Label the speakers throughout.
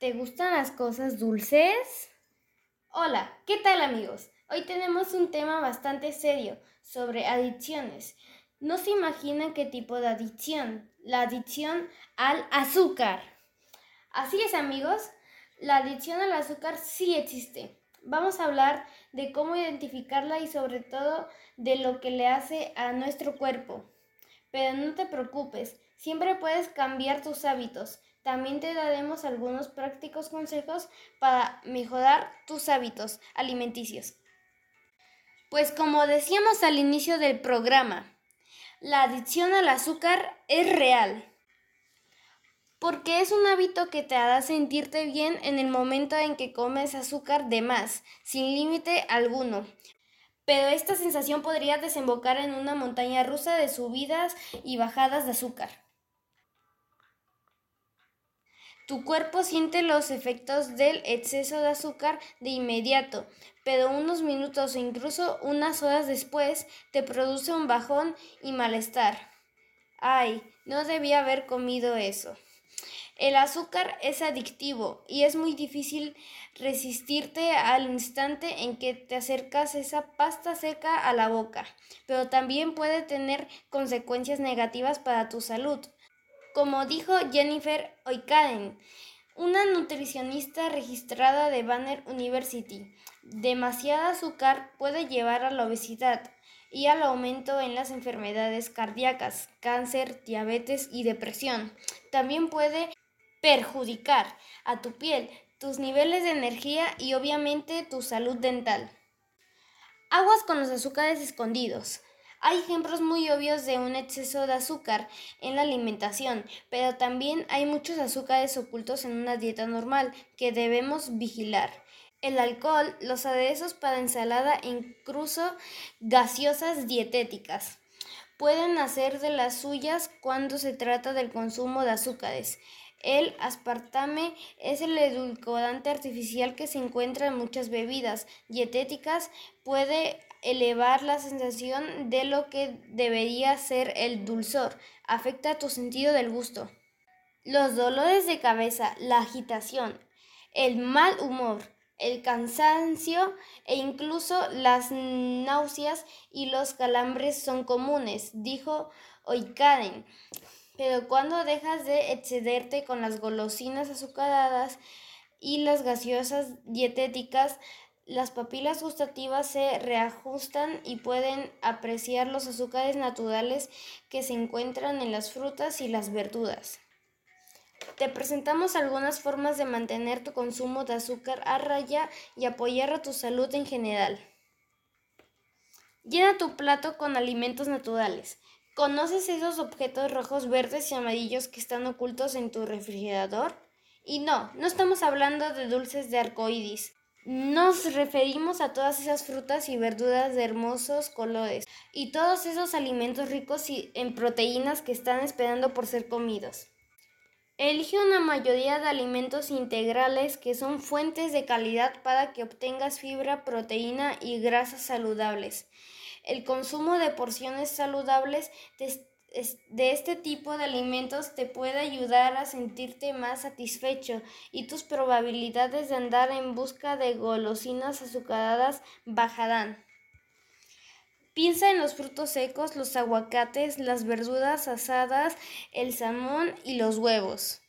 Speaker 1: ¿Te gustan las cosas dulces?
Speaker 2: Hola, ¿qué tal amigos? Hoy tenemos un tema bastante serio sobre adicciones. No se imaginan qué tipo de adicción, la adicción al azúcar. Así es amigos, la adicción al azúcar sí existe. Vamos a hablar de cómo identificarla y sobre todo de lo que le hace a nuestro cuerpo. Pero no te preocupes, siempre puedes cambiar tus hábitos. También te daremos algunos prácticos consejos para mejorar tus hábitos alimenticios. Pues como decíamos al inicio del programa, la adicción al azúcar es real. Porque es un hábito que te hará sentirte bien en el momento en que comes azúcar de más, sin límite alguno. Pero esta sensación podría desembocar en una montaña rusa de subidas y bajadas de azúcar. Tu cuerpo siente los efectos del exceso de azúcar de inmediato, pero unos minutos o incluso unas horas después te produce un bajón y malestar. Ay, no debía haber comido eso. El azúcar es adictivo y es muy difícil resistirte al instante en que te acercas esa pasta seca a la boca, pero también puede tener consecuencias negativas para tu salud como dijo Jennifer Oikaden, una nutricionista registrada de Banner University. Demasiada azúcar puede llevar a la obesidad y al aumento en las enfermedades cardíacas, cáncer, diabetes y depresión. También puede perjudicar a tu piel, tus niveles de energía y obviamente tu salud dental. Aguas con los azúcares escondidos. Hay ejemplos muy obvios de un exceso de azúcar en la alimentación, pero también hay muchos azúcares ocultos en una dieta normal que debemos vigilar. El alcohol, los aderezos para ensalada e incluso gaseosas dietéticas pueden hacer de las suyas cuando se trata del consumo de azúcares. El aspartame es el edulcorante artificial que se encuentra en muchas bebidas dietéticas. Puede elevar la sensación de lo que debería ser el dulzor. Afecta tu sentido del gusto. Los dolores de cabeza, la agitación, el mal humor, el cansancio e incluso las náuseas y los calambres son comunes, dijo Oikaden. Pero cuando dejas de excederte con las golosinas azucaradas y las gaseosas dietéticas, las papilas gustativas se reajustan y pueden apreciar los azúcares naturales que se encuentran en las frutas y las verduras. Te presentamos algunas formas de mantener tu consumo de azúcar a raya y apoyar a tu salud en general. Llena tu plato con alimentos naturales. ¿Conoces esos objetos rojos, verdes y amarillos que están ocultos en tu refrigerador? Y no, no estamos hablando de dulces de arcoíris. Nos referimos a todas esas frutas y verduras de hermosos colores y todos esos alimentos ricos en proteínas que están esperando por ser comidos. Elige una mayoría de alimentos integrales que son fuentes de calidad para que obtengas fibra, proteína y grasas saludables. El consumo de porciones saludables de este tipo de alimentos te puede ayudar a sentirte más satisfecho y tus probabilidades de andar en busca de golosinas azucaradas bajarán. Piensa en los frutos secos, los aguacates, las verduras asadas, el salmón y los huevos.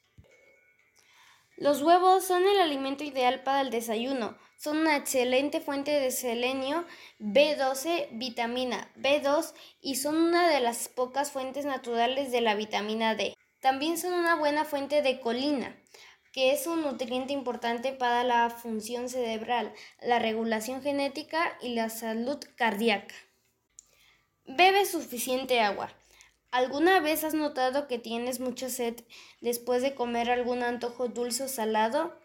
Speaker 2: Los huevos son el alimento ideal para el desayuno. Son una excelente fuente de selenio, B12, vitamina B2 y son una de las pocas fuentes naturales de la vitamina D. También son una buena fuente de colina, que es un nutriente importante para la función cerebral, la regulación genética y la salud cardíaca. Suficiente agua. ¿Alguna vez has notado que tienes mucha sed después de comer algún antojo dulce o salado?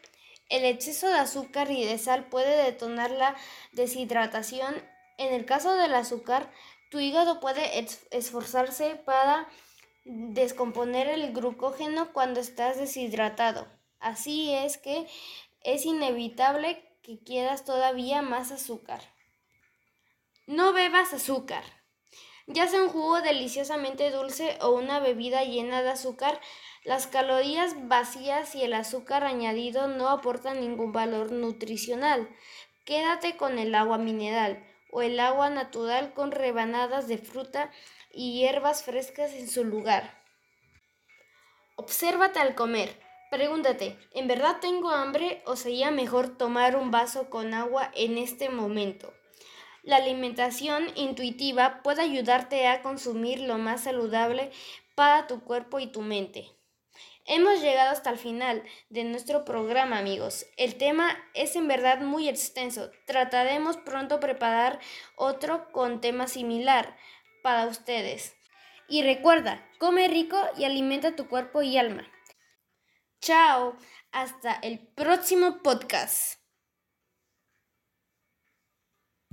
Speaker 2: El exceso de azúcar y de sal puede detonar la deshidratación. En el caso del azúcar, tu hígado puede esforzarse para descomponer el glucógeno cuando estás deshidratado. Así es que es inevitable que quieras todavía más azúcar. No bebas azúcar. Ya sea un jugo deliciosamente dulce o una bebida llena de azúcar, Las calorías vacías y el azúcar añadido no aportan ningún valor nutricional. Quédate con el agua mineral o el agua natural con rebanadas de fruta y hierbas frescas en su lugar. Obsérvate al comer. Pregúntate, ¿en verdad tengo hambre o sería mejor tomar un vaso con agua en este momento? La alimentación intuitiva puede ayudarte a consumir lo más saludable para tu cuerpo y tu mente. Hemos llegado hasta el final de nuestro programa, amigos. El tema es en verdad muy extenso. Trataremos pronto preparar otro con tema similar para ustedes. Y recuerda, come rico y alimenta tu cuerpo y alma. Chao, hasta el próximo podcast.